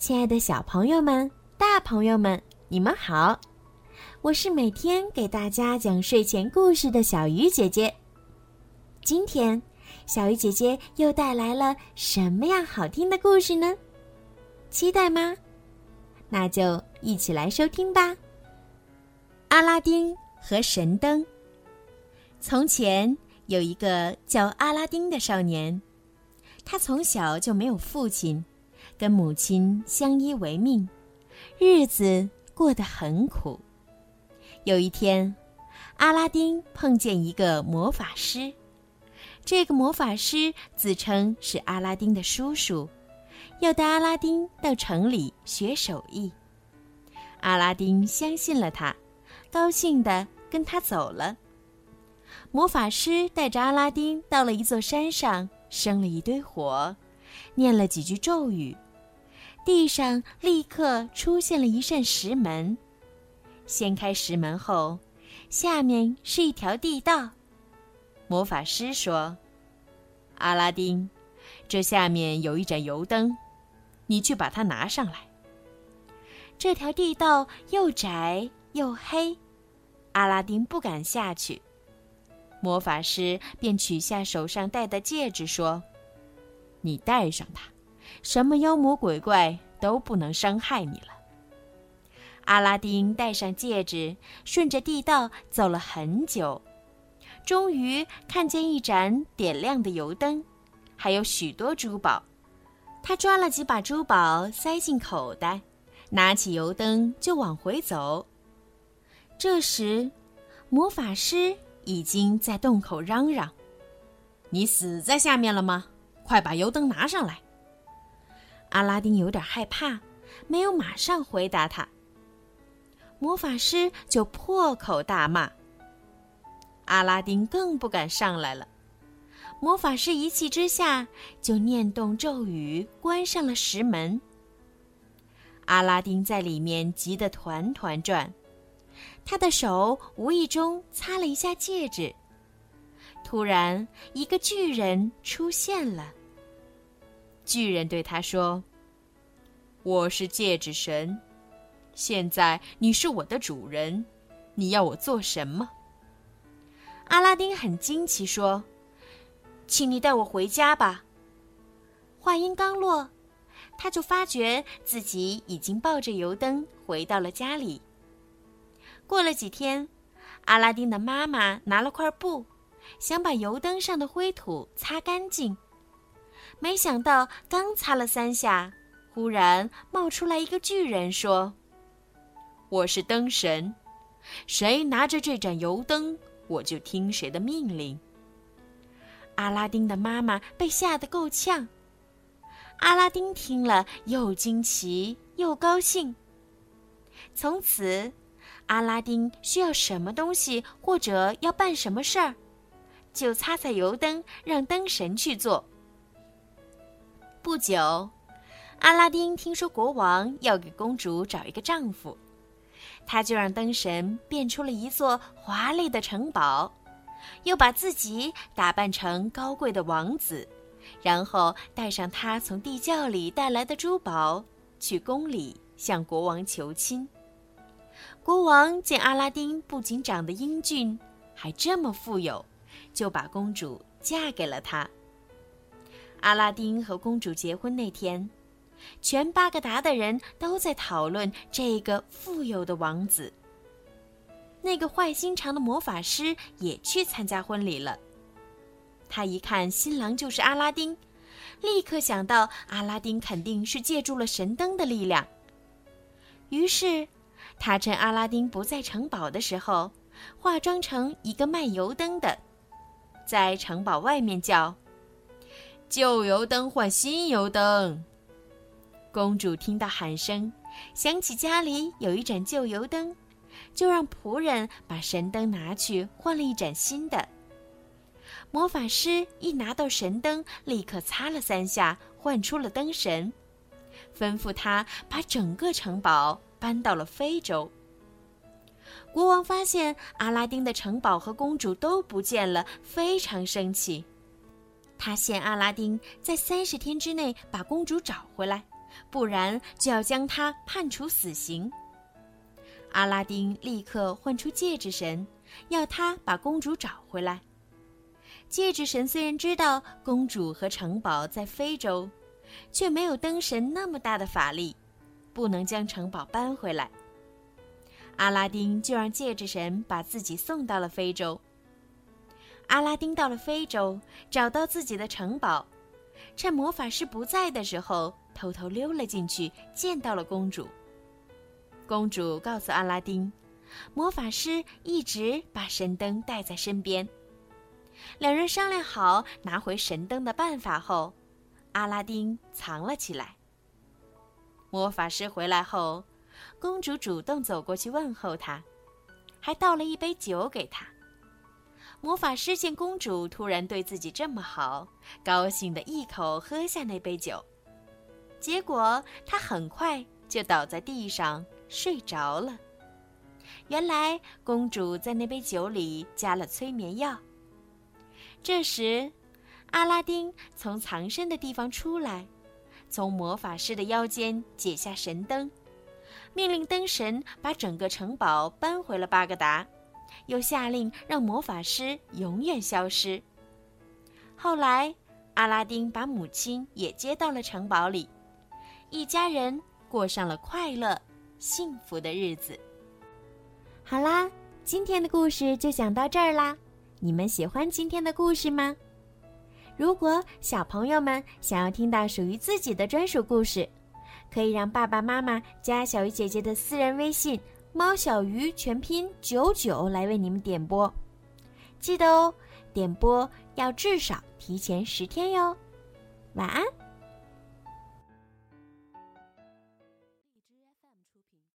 亲爱的小朋友们、大朋友们，你们好！我是每天给大家讲睡前故事的小鱼姐姐。今天，小鱼姐姐又带来了什么样好听的故事呢？期待吗？那就一起来收听吧。阿拉丁和神灯。从前有一个叫阿拉丁的少年，他从小就没有父亲。跟母亲相依为命，日子过得很苦。有一天，阿拉丁碰见一个魔法师，这个魔法师自称是阿拉丁的叔叔，要带阿拉丁到城里学手艺。阿拉丁相信了他，高兴地跟他走了。魔法师带着阿拉丁到了一座山上，生了一堆火，念了几句咒语。地上立刻出现了一扇石门，掀开石门后，下面是一条地道。魔法师说：“阿拉丁，这下面有一盏油灯，你去把它拿上来。”这条地道又窄又黑，阿拉丁不敢下去。魔法师便取下手上戴的戒指，说：“你戴上它。”什么妖魔鬼怪都不能伤害你了。阿拉丁戴上戒指，顺着地道走了很久，终于看见一盏点亮的油灯，还有许多珠宝。他抓了几把珠宝塞进口袋，拿起油灯就往回走。这时，魔法师已经在洞口嚷嚷：“你死在下面了吗？快把油灯拿上来！”阿拉丁有点害怕，没有马上回答他。魔法师就破口大骂。阿拉丁更不敢上来了。魔法师一气之下就念动咒语，关上了石门。阿拉丁在里面急得团团转，他的手无意中擦了一下戒指。突然，一个巨人出现了。巨人对他说：“我是戒指神，现在你是我的主人，你要我做什么？”阿拉丁很惊奇，说：“请你带我回家吧。”话音刚落，他就发觉自己已经抱着油灯回到了家里。过了几天，阿拉丁的妈妈拿了块布，想把油灯上的灰土擦干净。没想到，刚擦了三下，忽然冒出来一个巨人，说：“我是灯神，谁拿着这盏油灯，我就听谁的命令。”阿拉丁的妈妈被吓得够呛。阿拉丁听了，又惊奇又高兴。从此，阿拉丁需要什么东西或者要办什么事儿，就擦擦油灯，让灯神去做。不久，阿拉丁听说国王要给公主找一个丈夫，他就让灯神变出了一座华丽的城堡，又把自己打扮成高贵的王子，然后带上他从地窖里带来的珠宝，去宫里向国王求亲。国王见阿拉丁不仅长得英俊，还这么富有，就把公主嫁给了他。阿拉丁和公主结婚那天，全巴格达的人都在讨论这个富有的王子。那个坏心肠的魔法师也去参加婚礼了。他一看新郎就是阿拉丁，立刻想到阿拉丁肯定是借助了神灯的力量。于是，他趁阿拉丁不在城堡的时候，化妆成一个卖油灯的，在城堡外面叫。旧油灯换新油灯。公主听到喊声，想起家里有一盏旧油灯，就让仆人把神灯拿去换了一盏新的。魔法师一拿到神灯，立刻擦了三下，换出了灯神，吩咐他把整个城堡搬到了非洲。国王发现阿拉丁的城堡和公主都不见了，非常生气。他限阿拉丁在三十天之内把公主找回来，不然就要将他判处死刑。阿拉丁立刻唤出戒指神，要他把公主找回来。戒指神虽然知道公主和城堡在非洲，却没有灯神那么大的法力，不能将城堡搬回来。阿拉丁就让戒指神把自己送到了非洲。阿拉丁到了非洲，找到自己的城堡，趁魔法师不在的时候，偷偷溜了进去，见到了公主。公主告诉阿拉丁，魔法师一直把神灯带在身边。两人商量好拿回神灯的办法后，阿拉丁藏了起来。魔法师回来后，公主主动走过去问候他，还倒了一杯酒给他。魔法师见公主突然对自己这么好，高兴的一口喝下那杯酒，结果他很快就倒在地上。睡着了。原来公主在那杯酒里加了催眠药。这时，阿拉丁从藏身的地方出来，从魔法师的腰间解下神灯，命令灯神把整个城堡搬回了巴格达，又下令让魔法师永远消失。后来，阿拉丁把母亲也接到了城堡里，一家人过上了快乐。幸福的日子。好啦，今天的故事就讲到这儿啦。你们喜欢今天的故事吗？如果小朋友们想要听到属于自己的专属故事，可以让爸爸妈妈加小鱼姐姐的私人微信“猫小鱼”全拼九九来为你们点播。记得哦，点播要至少提前十天哟。晚安。